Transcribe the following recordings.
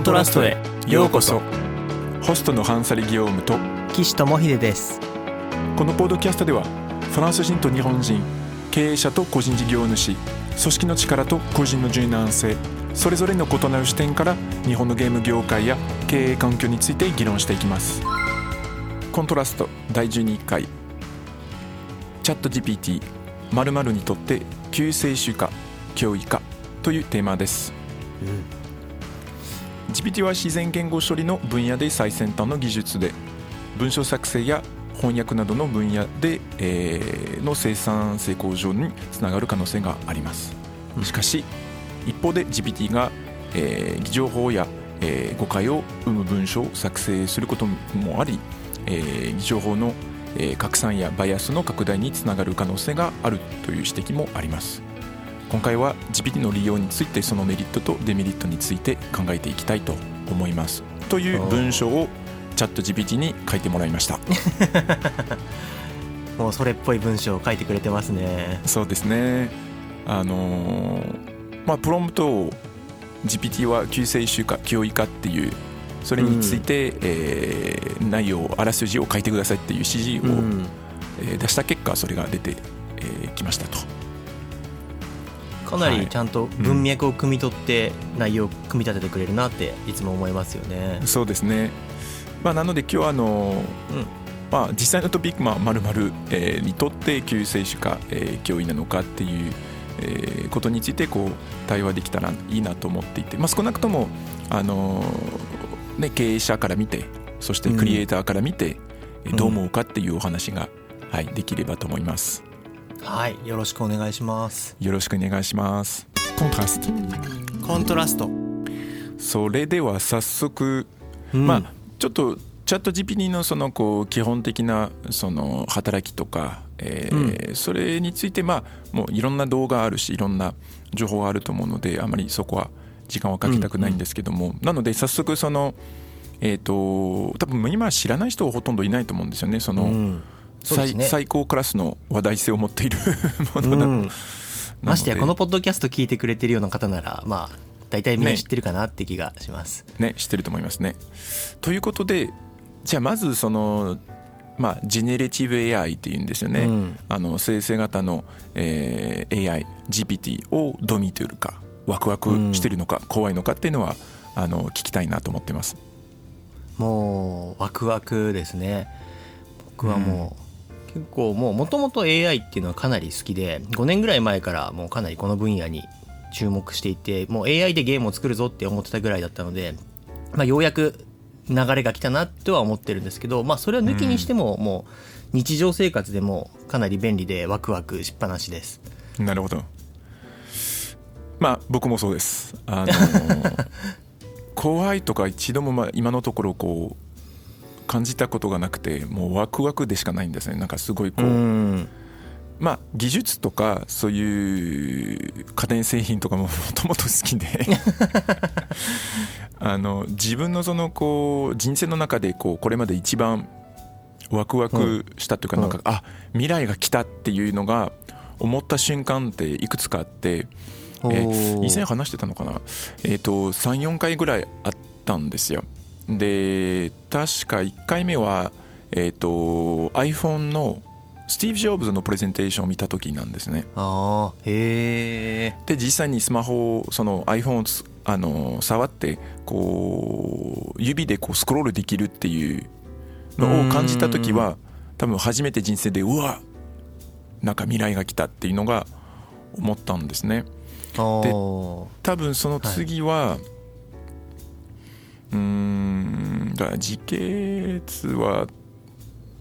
ントラストへようこそ。ホストのハンサリ・ギオームと岸智秀です。このポッドキャストではフランス人と日本人経営者と個人事業主組織の力と個人の柔軟性それぞれの異なる視点から日本のゲーム業界や経営環境について議論していきます。コントラスト第12回。チャット GPT 〇〇にとって救世主か脅威かというテーマです、GPT は自然言語処理の分野で最先端の技術で文章作成や翻訳などの分野で、えーの生産性向上につながる可能性があります。しかし一方で GPT が、えー情報や、えー誤解を生む文章を作成することもあり、えー情報の、えー拡散やバイアスの拡大につながる可能性があるという指摘もあります今回は GPT の利用についてそのメリットとデメリットについて考えていきたいと思います。という文章をチャット GPT に書いてもらいました。もうそれっぽい文章を書いてくれてますね。そうですねあのーまあプロンプトを GPT は救世主か脅威かっていうそれについて、えー内容あらすじを書いてくださいっていう指示を、うん。えー出した結果それが出てき、えーきましたとかなはい。りちゃんと文脈を汲み取って内容を組み立ててくれるなっていつも思いますよね。そうですね。まあなので今日はあのーうん。まあ、実際のトピック、まあ、まるまるえーにとって救世主か、えー脅威なのかっていう、えーことについてこう対話できたらいいなと思っていて、まあ、少なくとも、あのーね、経営者から見てそしてクリエイターから見て、えーどう思うかっていうお話が、はい、できればと思いますはいよろしくお願いします。よろしくお願いします。コントラストコントラスト、それでは早速うん。まあちょっとチャット GPT のそのこう基本的なその働きとか、えーそれについてまあもういろんな動画あるしいろんな情報があると思うのであまりそこは時間はかけたくないんですけども、なので早速そのえっ、と多分今知らない人はほとんどいないと思うんですよねその、最ね。最高クラスの話題性を持っている ものだ、うん。ましてやこのポッドキャスト聞いてくれてるような方ならまあ大体みんなね。知ってるかなって気がします、ね知ってると思いますね。ということでじゃあまずそのまあジェネレティブ AI っていうんですよね、うん。あの生成型の、えー AI GPT をどう見ているかワクワクしてるのか、怖いのかっていうのはあの聞きたいなと思ってます。もうワクワクですね。僕はもう、結構もうもともと AI っていうのはかなり好きで5年ぐらい前からもうかなりこの分野に注目していてもう AI でゲームを作るぞって思ってたぐらいだったので、まあ、ようやく流れが来たなとは思ってるんですけど、まあ、それを抜きにしてももう日常生活でもかなり便利でワクワクしっぱなしですなるほど。まあ僕もそうです。あの 怖いとか一度もまあ今のところこう感じたことがなくてもうワクワクでしかないんですね。なんかすごいこう、ん。まあ技術とかそういう家電製品とかも もともと好きで あの自分のそのこう人生の中でこうこれまで一番ワクワクしたというかうん。なんか、あ未来が来たっていうのが思った瞬間っていくつかあって、えおー。以前話してたのかな、えー、と34回ぐらいあったんですよで確か1回目は、えー、と iPhone のスティーブ・ジョブズのプレゼンテーションを見た時なんですね。あーへえで実際にスマホをその iPhone をつあの触ってこう指でこうスクロールできるっていうのを感じた時は多分初めて人生でうわなんか未来が来たっていうのが思ったんですね。お多分その次は、うーんだから時系列は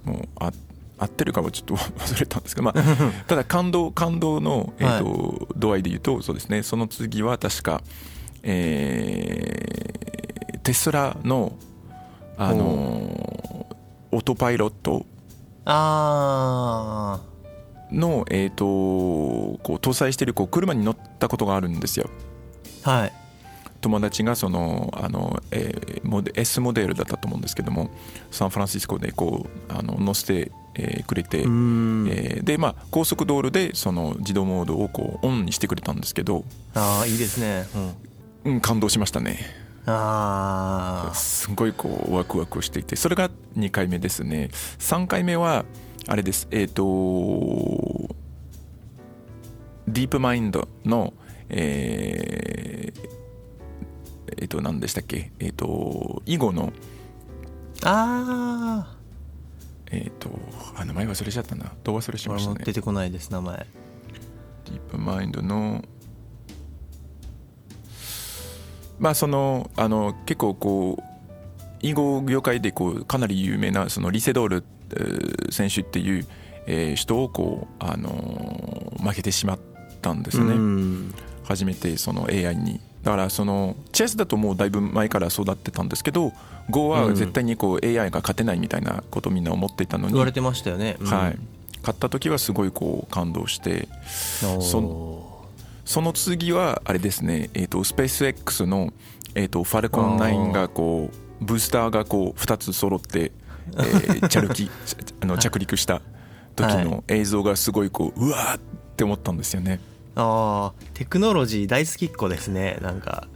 もうあ合ってるかはちょっと忘れたんですけど、まあ、ただ感動感動の、えーと度合いで言うとそうですね。その次は確か、えーテスラのあのオートパイロットあの、えー、とこう搭載しているこう車に乗ったことがあるんですよ。あはい友達がそのあの、えーモデ S モデルだったと思うんですけどもサンフランシスコでこうあの乗せて、えーくれて、うん。えーでまあ高速道路でその自動モードをこうオンにしてくれたんですけど、ああいいですね、うん、うん、感動しましたね。ああすごいこうワクワクしていてそれが2回目ですね。3回目はあれです。えっ、とディープマインドのえーえっ、と何でしたっけ？えっ、と囲碁の。あえっ、とあ名前忘れちゃったな。どう忘れしましたね。も出てこないです名前。ディープマインドの。まあそのあの結構こう囲碁業界でこうかなり有名なそのリセドールえー選手っていう、えー人をこうあのー負けてしまったんですね、うん。初めてその AI にだからそのチェスだともうだいぶ前から育ってたんですけど Go は絶対にこう AI が勝てないみたいなことをみんな思っていたのに、言われてましたよね、うん。はい、勝った時はすごいこう感動してその次はあれですね、えー、とスペース X の、えー、とファルコン9がこうブースターがこう2つ揃って、えー 着陸あの着陸した時の映像がすごいこううわーって思ったんですよね。ああテクノロジー大好きっ子ですねなんか。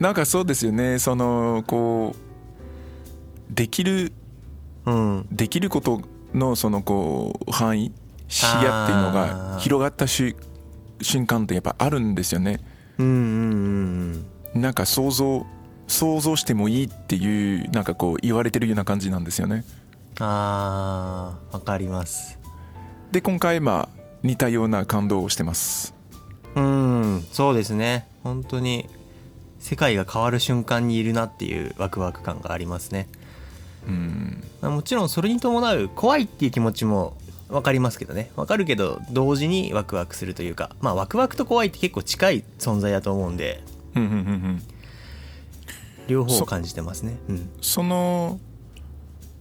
なんかそうですよね。そのこうできるうん。できることのそのこう範囲視野っていうのあがー。広がったし瞬間ってやっぱあるんですよね。うんうんうん。なんか想像想像してもいいっていうなんかこう言われてるような感じなんですよね。あーわかります。で今回まあ似たような感動をしてますうんそうですね。本当に世界が変わる瞬間にいるなっていうワクワク感がありますね。うんまあもちろんそれに伴う怖いっていう気持ちも分かりますけどね。分かるけど同時にワクワクするというかまあワクワクと怖いって結構近い存在だと思うんで両方を感じてますね。うんその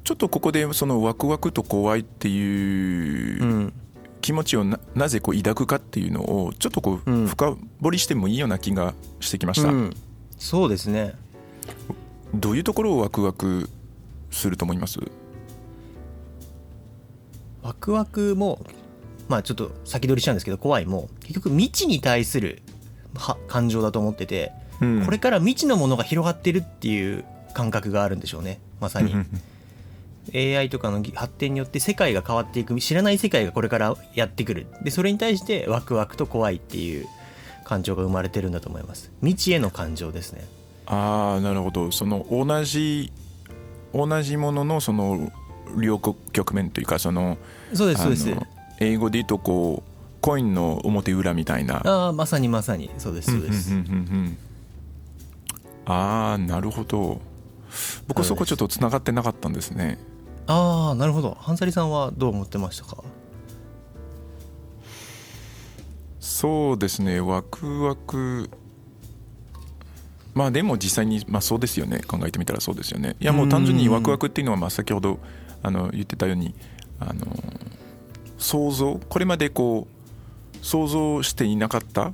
ちょっとここでそのワクワクと怖いっていううん気持ちをななぜこう抱くかっていうのをちょっとこううん。深掘りしてもいいような気がしてきました、うん。そうですね。どういうところをワクワクすると思います？ワクワクもまあちょっと先取りしちゃうんですけど怖いも結局未知に対するは感情だと思っててうん。これから未知のものが広がってるっていう感覚があるんでしょうね。まさに。うんうん AI とかのぎ発展によって世界が変わっていく知らない世界がこれからやってくる。でそれに対してワクワクと怖いっていう感情が生まれてるんだと思います。未知への感情ですね。ああなるほど。その同じ同じもののその両局面というかそのそうですそうです。英語で言うとこうコインの表裏みたいな。ああまさにまさに。そうですそうです。ああなるほど。僕そこちょっとつながってなかったんですねああなるほど。ハンサリさんはどう思ってましたか？そうですね。ワクワク。まあでも実際に、まあ、そうですよね。考えてみたらそうですよね。いやもう単純にワクワクっていうのはまあ先ほどあの言ってたようにあの想像これまでこう想像していなかった。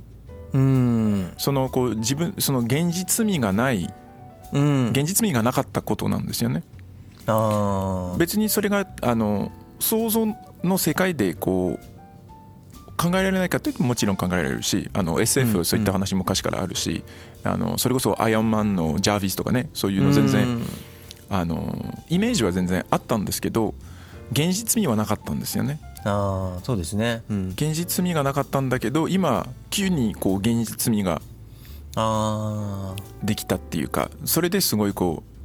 うん。そのこう自分その現実味がない。うん。現実味がなかったことなんですよね別にそれがあの想像の世界でこう考えられないかっていうともちろん考えられるしあのうん SF そういった話も昔からあるし、あのそれこそアイアンマンのジャービスとかねそういうの全然、うん。あのイメージは全然あったんですけど現実味はなかったんですよね。ああそうですね。うん。現実味がなかったんだけど今急にこう現実味ができたっていうかそれですごいこう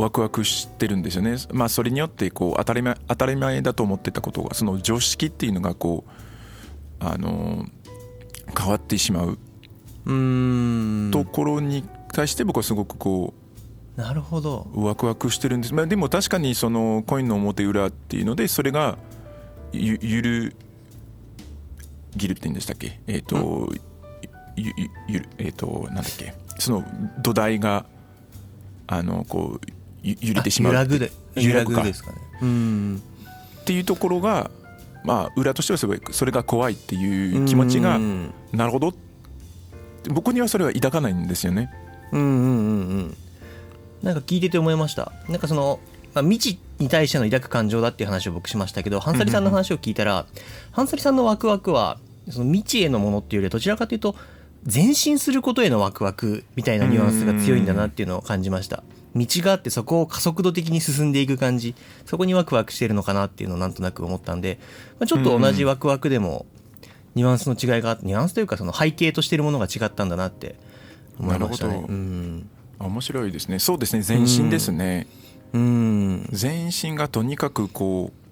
ワクワクしてるんですよね。まあそれによってこう当たり前当たり前だと思ってたことがその常識っていうのがこうあの変わってしまううーん。ところに対して僕はすごくこなるほど。うワクワクしてるんです、まあ、でも確かにそのコインの表裏っていうのでそれがゆゆるギルって言うんでしたっけ？えっ、とゆゆゆるえっ、となんだっけ？その土台があのこうゆ揺れてしまう。あ揺らぐで。揺らぐですかね。うん。っていうところがまあ裏としてはすごいそれが怖いっていう気持ちがうん。なるほど。僕にはそれは抱かないんですよね。うんうんうんうん。なんか聞いてて思いました。なんかその、まあ、未知に対しての抱く感情だっていう話を僕しましたけどハンサリさんの話を聞いたらハンサリさんのワクワクはその未知へのものっていうよりはどちらかというと前進することへのワクワクみたいなニュアンスが強いんだなっていうのを感じました道があってそこを加速度的に進んでいく感じ。そこにワクワクしてるのかなっていうのをなんとなく思ったんで、まあ、ちょっと同じワクワクでもニュアンスの違いがニュアンスというかその背景としてるものが違ったんだなって思いましたね。なるほど。うん。面白いですね。そうですね。前進ですね、うん。前進がとにかくこう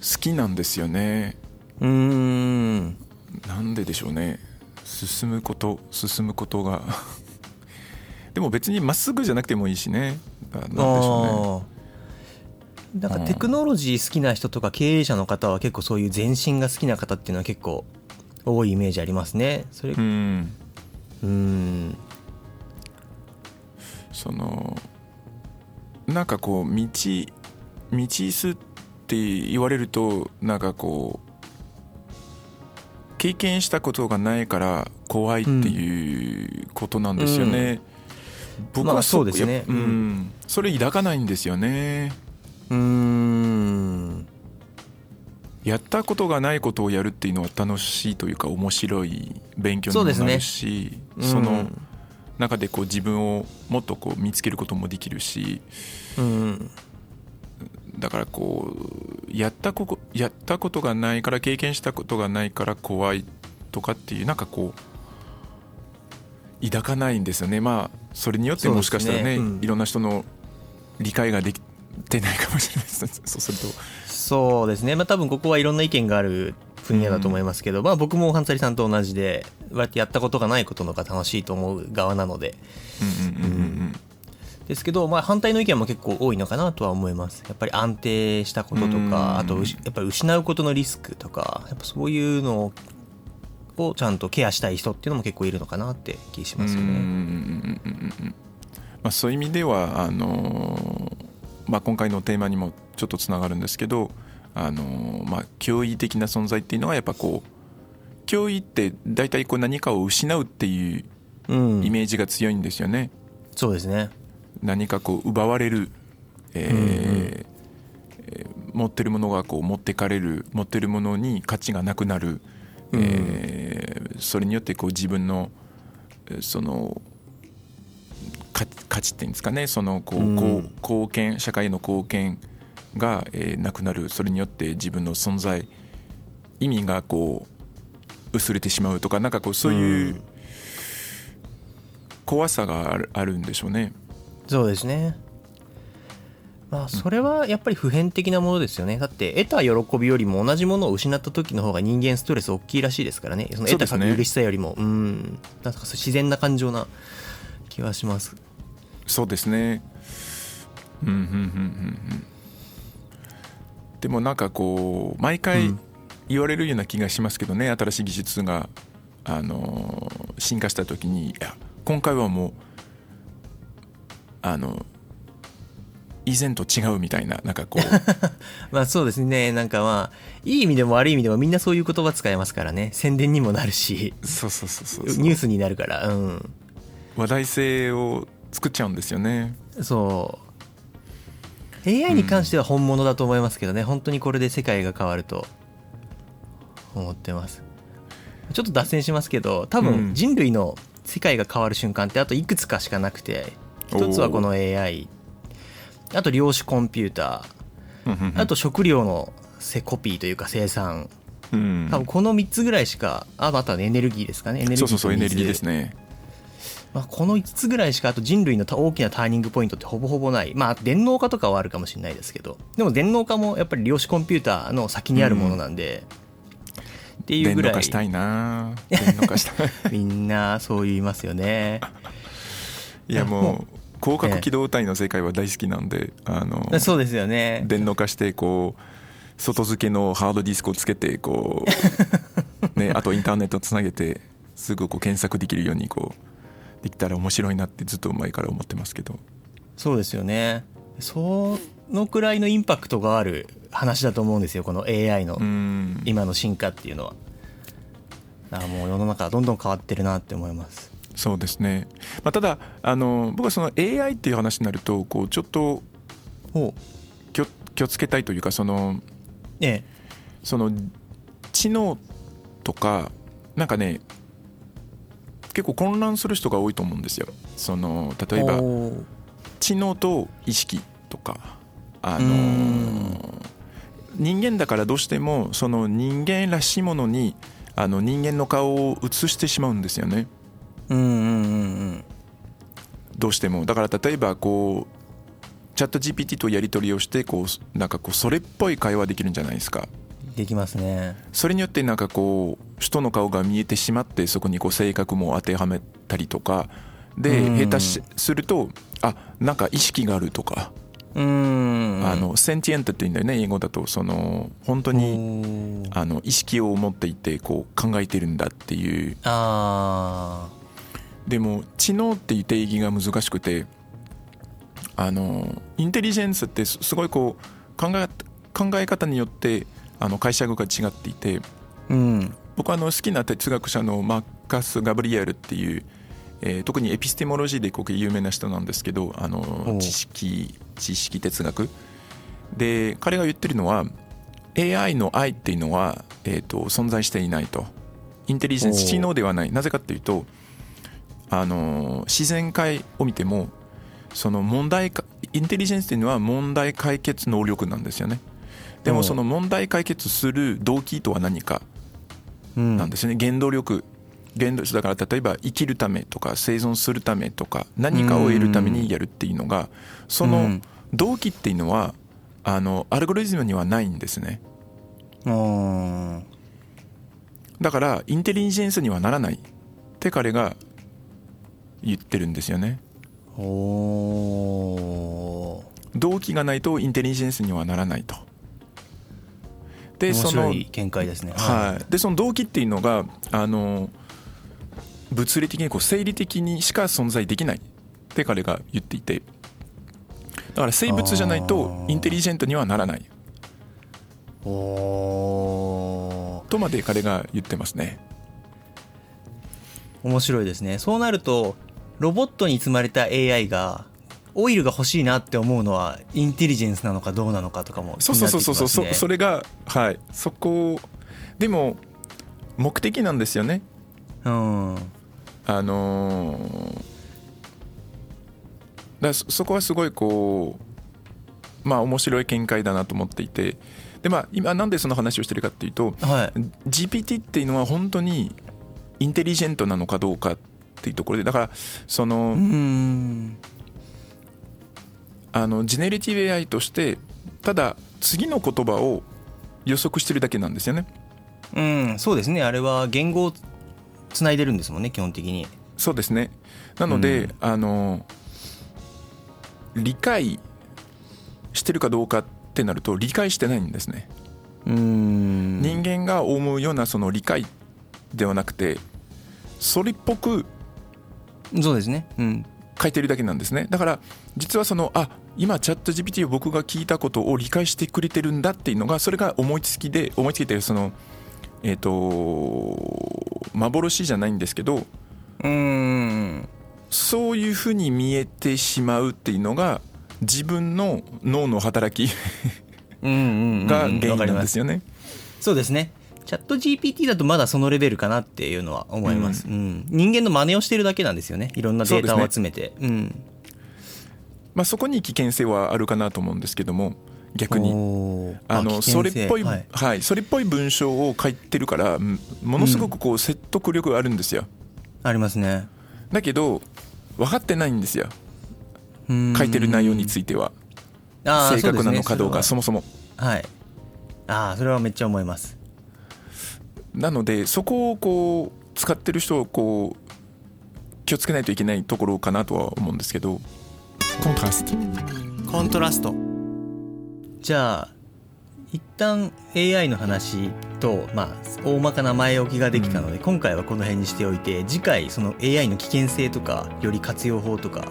好きなんですよね。うん。なんででしょうね。進むこと進むことがでも別にまっすぐじゃなくてもいいしね。ななんでしょあー。なんかテクノロジー好きな人とか経営者の方は結構そういう前進が好きな方っていうのは結構多いイメージありますね。それうねうん。うん。そのなんかこう道道すって言われるとなんかこう経験したことがないから怖いっていうことなんですよね、僕まあはそうですね。うん、それ抱かないんですよね。うーん。やったことがないことをやるっていうのは楽しいというか面白い勉強にもなるしそ,、の中でこう自分をもっとこう見つけることもできるしうんだからこうやったここやったことがないから経験したことがないから怖いとかっていうなんかこう抱かないんですよね。まあそれによってもしかしたらねね。うん。いろんな人の理解ができてないかもしれないですそうすると。そうですね。まあ多分ここはいろんな意見がある分野だと思いますけど、まあ僕もハンサリさんと同じで割とやったことがないことの方が楽しいと思う側なので。うんうんうんうんですけど、まあ、反対の意見も結構多いのかなとは思います。やっぱり安定したこととうん。かあとやっぱり失うことのリスクとかやっぱそういうのをちゃんとケアしたい人っていうのも結構いるのかなって気しますよね。あ、そういう意味ではあのーまあ、今回のテーマにもちょっとつながるんですけど、あのーまあ、脅威的な存在っていうのはやっぱこう脅威って大体こう何かを失うっていううんイメージが強いんですよね。そうですね。何かこう奪われる、えーうんうんえー持ってるものがこう持ってかれる持ってるものに価値がなくなる、えーそれによってこう自分のえーその価価値っていうんですかね。そのこう、貢献社会の貢献が、えーなくなる。それによって自分の存在意味がこう薄れてしまうとかなんかこうそういううん。怖さがあるあるんでしょうね。そうですね。まあそれはやっぱり普遍的なものですよね。だって得た喜びよりも同じものを失った時の方が人間ストレス大きいらしいですからね。その得たそうですね嬉しさよりも。うん。なんか自然な感情な気はします。そうですね。うんうんうんうんうん。でもなんかこう毎う回ん言われるような気がしますけどね、新しい技術があのー進化した時にいや今回はもうあの以前と違うみたいななんかこう まあそうですね。なんかまあ、いい意味でも悪い意味でもみんなそういう言葉使えますからね。宣伝にもなるし、そうそうそうそうニュースになるから。うん。話題性を作っちゃうんですよね。そう。AI に関しては本物だと思いますけどね。本当にこれで世界が変わると思ってます。ちょっと脱線しますけど、多うん分人類の世界が変わる瞬間ってあといくつかしかなくて、一つはこの AI、あと量子コンピューター、あと食料のせコピーというか生産、うん、多分この3つぐらいしか、ああとはエネルギーですかね。エネルギーそうそうそうエネルギーですね。ね。まあ、この5つぐらいしかあと人類の大きなターニングポイントってほぼほぼない。まあ電脳化とかはあるかもしれないですけど。でも電脳化もやっぱり量子コンピューターの先にあるものなんで、っていう電ぐらい。動化したいな。電動化したい。みんなそう言いますよね。いやももう広角機動隊の世界は大好きなんで、あのそうですよね。電脳化してこう外付けのハードディスクをつけてこう、ね、あとインターネットつなげてすぐこう検索できるようにこうできたら面白いなってずっと前から思ってますけど。そうですよね。そのくらいのインパクトがある話だと思うんですよこの AI のうん。今の進化っていうのは。だからもう世の中はどんどん変わってるなって思いますそうですね、まあ、ただあの僕はその AI っていう話になるとこうちょっとほ気を気をつけたいというかそのうえ。その知能とかなんかね結構混乱する人が多いと思うんですよ。その例えば知能と意識とかあうのん。人間だからどうしてもその人間らしいものにあの人間の顔を映してしまうんですよねうんうんうん。どうしても。だから例えばこうチャット GPT とやり取りをしてこうなんかこうそれっぽい会話できるんじゃないですか。うんできますね。それによってなんかこう人の顔が見えてしまってそこにこう性格も当てはめたりとか。でうん。下手しするとあなんか意識があるとか、うん。あのセンティエントって言うんだよね英語だと。その本当ににあの意識を持っていてこう考えてるんだっていう。あでも知能っていう定義が難しくてあのインテリジェンスってすすごいこう考え考え方によってあの解釈が違っていてーうん。僕はあの好きな哲学者のマーカス・ガブリエルっていう、えー特にエピステモロジーでこう有名な人なんですけどあおのう。知識知識哲学。で彼が言ってるのは AI の愛っていうのは、えー、と存在していないと。インテリジェンス知能ではない。なぜかっていうとあの自然界を見てもその問題かインテリジェンスっていうのは問題解決能力なんですよね。でもその問題解決する動機とは何かうん。なんですよね。原動力。原動だから例えば生きるためとか生存するためとか何かを得るためにやるっていうのがそうのん。動機っていうのはあのアルゴリズムにはないんですね。うんだからインテリジェンスにはならない。って彼が言ってるんですよね。おー。動機がないとインテリジェンスにはならないと。で面その白い見解ですね。はい、でその動機っていうのがあの物理的にこう生理的にしか存在できないって彼が言っていて。だから生物じゃないとインテリジェントにはならない。おー。とまで彼が言ってますね。面白いですね。そうなるとロボットに積まれた AI がオイルが欲しいなって思うのはインテリジェンスなのかどうなのかとかも気そうそうそうそうそう、そそれがはい。そこでも目的なんですよね。うん。あのーだそこはすごいこうまあ面白い見解だなと思っていて。でまあ今なんでその話をしてるかっていうとはい。GPT っていうのは本当にインテリジェントなのかどうかっていうところでだからそのうん。あのジェネリティブ AI としてただ次の言葉を予測してるだけなんですよね。うんそうですね。あれは言語をつないでるんですもんね基本的に。そうですね。なので、うん。あの理解してるかどうかってなると理解してないんですね。うん。人間が思うようなその理解ではなくてそれっぽくそうですね。うん。書いてるだけなんですね。だから実はそのあ今チャット GPT を僕が聞いたことを理解してくれてるんだっていうのがそれが思いつきで思いつきでそのえっ、と幻じゃないんですけどうん。そういうふうに見えてしまうっていうのが自分の脳の働きが原因なんですよね。そうですねチャット GPT だとまだそのレベルかなっていうのは思います、うん。人間の真似をしてるだけなんですよね。いろんなデータを集めて。う,、ん。まあそこに危険性はあるかなと思うんですけども逆に。あのそれっぽい、ははい。いそれっぽい文章を書いてるからうんものすごくこう説得力があるんですよ。ありますね。だけど分かってないんですよ。うん。書いてる内容については。正確なのかどうかそそもそも。はい。ああそれはめっちゃ思いますなのでそこをこう使ってる人をこう気をつけないといけないところかなとは思うんですけど。コントラスト。コントラスト。じゃあ一旦 AI の話と、まあ、大まかな前置きができたので、今回はこの辺にしておいて次回その AI の危険性とかより活用法とか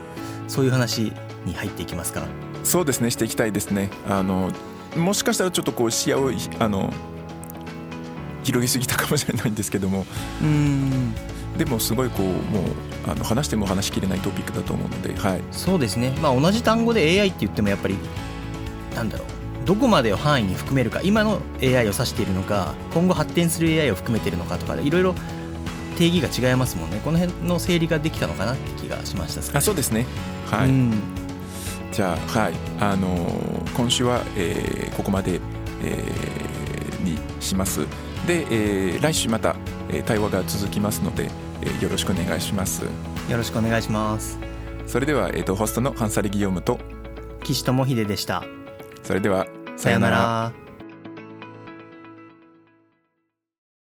そういう話に入っていきますか？そうですねしていきたいですね。あのもしかしたらちょっとこう視野をあの広げすぎたかもしれないんですけども。うん。でもすごいこうもうあの話しても話しきれないトピックだと思うのではい。そうですね。まあ同じ単語で AI って言ってもやっぱりなんだろう。どこまでを範囲に含めるか今の AI を指しているのか今後発展する AI を含めているのかとかでいろいろ定義が違いますもんね。この辺の整理ができたのかなって気がしました。あそうですね。はい、うん。じゃあはい。あのー今週は、えーここまで、えーにしますで、えー来週また、えー対話が続きますので、えーよろしくお願いします。よろしくお願いします。それでは、えー、とホストのハンサリ・ギヨムと岸智秀でした。それではさよなら